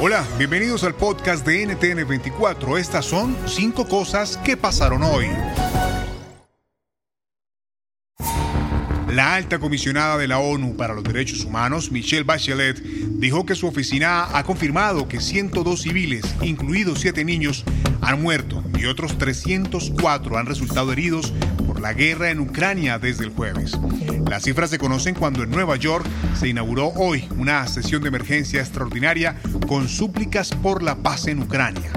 Hola, bienvenidos al podcast de NTN24. Estas son cinco cosas que pasaron hoy. La alta comisionada de la ONU para los Derechos Humanos, Michelle Bachelet, dijo que su oficina ha confirmado que 102 civiles, incluidos 7 niños, han muerto y otros 304 han resultado heridos por la guerra en Ucrania desde el jueves. Las cifras se conocen cuando en Nueva York se inauguró hoy una sesión de emergencia extraordinaria con súplicas por la paz en Ucrania.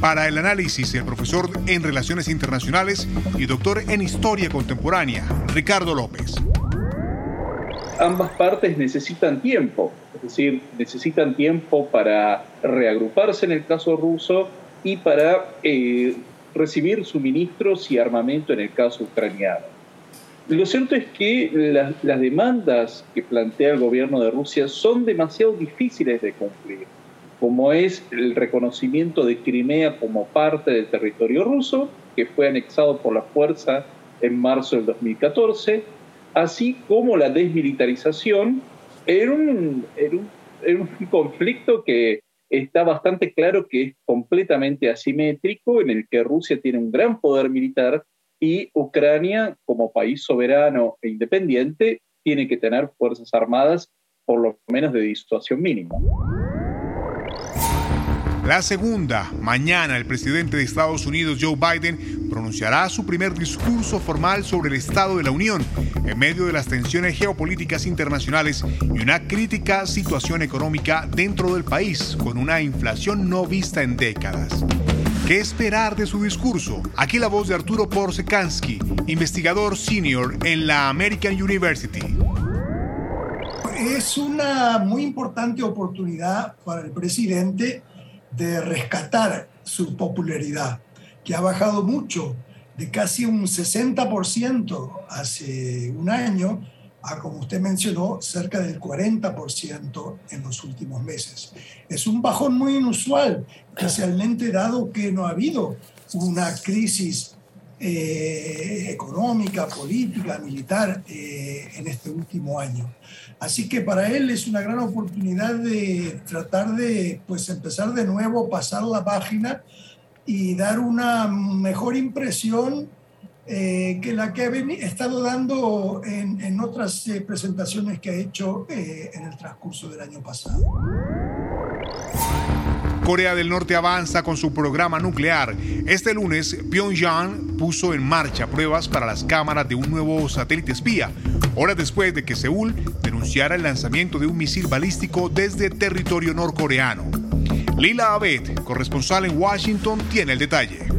Para el análisis, el profesor en Relaciones Internacionales y doctor en Historia Contemporánea, Ricardo López. Ambas partes necesitan tiempo, es decir, necesitan tiempo para reagruparse en el caso ruso y para eh, recibir suministros y armamento en el caso ucraniano. Lo cierto es que las, demandas que plantea el gobierno de Rusia son demasiado difíciles de cumplir como es el reconocimiento de Crimea como parte del territorio ruso, que fue anexado por la fuerza en marzo del 2014, así como la desmilitarización en un, un, conflicto que está bastante claro que es completamente asimétrico, en el que Rusia tiene un gran poder militar y Ucrania, como país soberano e independiente, tiene que tener fuerzas armadas por lo menos de disuasión mínima. La segunda, mañana el presidente de Estados Unidos, Joe Biden, pronunciará su primer discurso formal sobre el Estado de la Unión en medio de las tensiones geopolíticas internacionales y una crítica situación económica dentro del país, con una inflación no vista en décadas. ¿Qué esperar de su discurso? Aquí la voz de Arturo Porsekansky, investigador senior en la American University. Es una muy importante oportunidad para el presidente de rescatar su popularidad, que ha bajado mucho, de casi un 60% hace un año a, como usted mencionó, cerca del 40% en los últimos meses. Es un bajón muy inusual, especialmente dado que no ha habido una crisis eh, económica, política, militar eh, en este último año. Así que para él es una gran oportunidad de tratar de pues, empezar de nuevo, pasar la página y dar una mejor impresión eh, que la que ha estado dando en, en otras presentaciones que ha hecho en el transcurso del año pasado. Corea del Norte avanza con su programa nuclear. Este lunes, Pyongyang puso en marcha pruebas para las cámaras de un nuevo satélite espía, horas después de que Seúl denunciara el lanzamiento de un misil balístico desde territorio norcoreano. Lila Abed, corresponsal en Washington, tiene el detalle.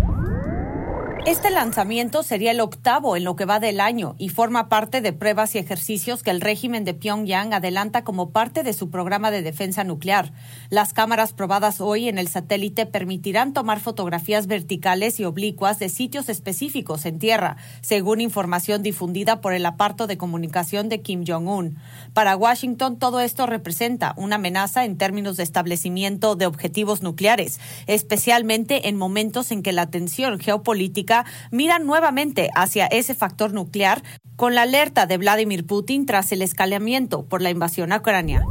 Este lanzamiento sería el octavo en lo que va del año y forma parte de pruebas y ejercicios que el régimen de Pyongyang adelanta como parte de su programa de defensa nuclear. Las cámaras probadas hoy en el satélite permitirán tomar fotografías verticales y oblicuas de sitios específicos en tierra, según información difundida por el aparto de comunicación de Kim Jong-un. Para Washington, todo esto representa una amenaza en términos de establecimiento de objetivos nucleares, especialmente en momentos en que la tensión geopolítica mira nuevamente hacia ese factor nuclear con la alerta de Vladimir Putin tras el escalamiento por la invasión a Ucrania.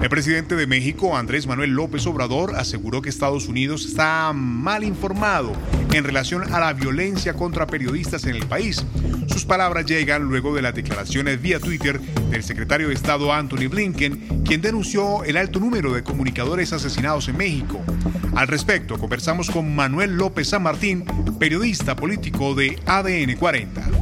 El presidente de México, Andrés Manuel López Obrador, aseguró que Estados Unidos está mal informado en relación a la violencia contra periodistas en el país. Sus palabras llegan luego de las declaraciones vía Twitter del secretario de Estado Anthony Blinken, quien denunció el alto número de comunicadores asesinados en México. Al respecto, conversamos con Manuel López San Martín, periodista político de ADN 40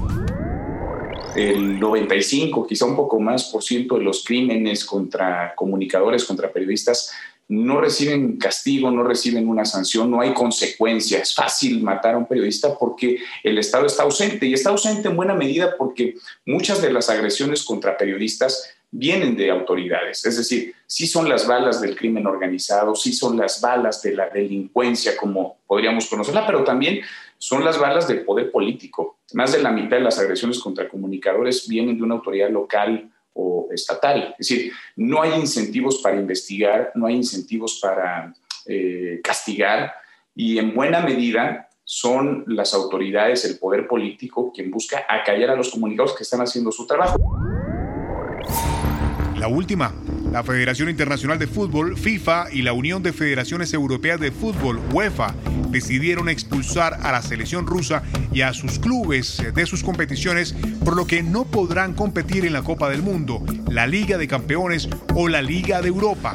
el 95, quizá un poco más por ciento de los crímenes contra comunicadores, contra periodistas, no reciben castigo, no reciben una sanción, no hay consecuencia. Es fácil matar a un periodista porque el Estado está ausente y está ausente en buena medida porque muchas de las agresiones contra periodistas vienen de autoridades. Es decir, sí son las balas del crimen organizado, sí son las balas de la delincuencia como podríamos conocerla, pero también son las balas del poder político. Más de la mitad de las agresiones contra comunicadores vienen de una autoridad local o estatal. Es decir, no hay incentivos para investigar, no hay incentivos para eh, castigar y en buena medida son las autoridades, el poder político, quien busca acallar a los comunicadores que están haciendo su trabajo. La última, la Federación Internacional de Fútbol, FIFA, y la Unión de Federaciones Europeas de Fútbol, UEFA, decidieron expulsar a la selección rusa y a sus clubes de sus competiciones, por lo que no podrán competir en la Copa del Mundo, la Liga de Campeones o la Liga de Europa.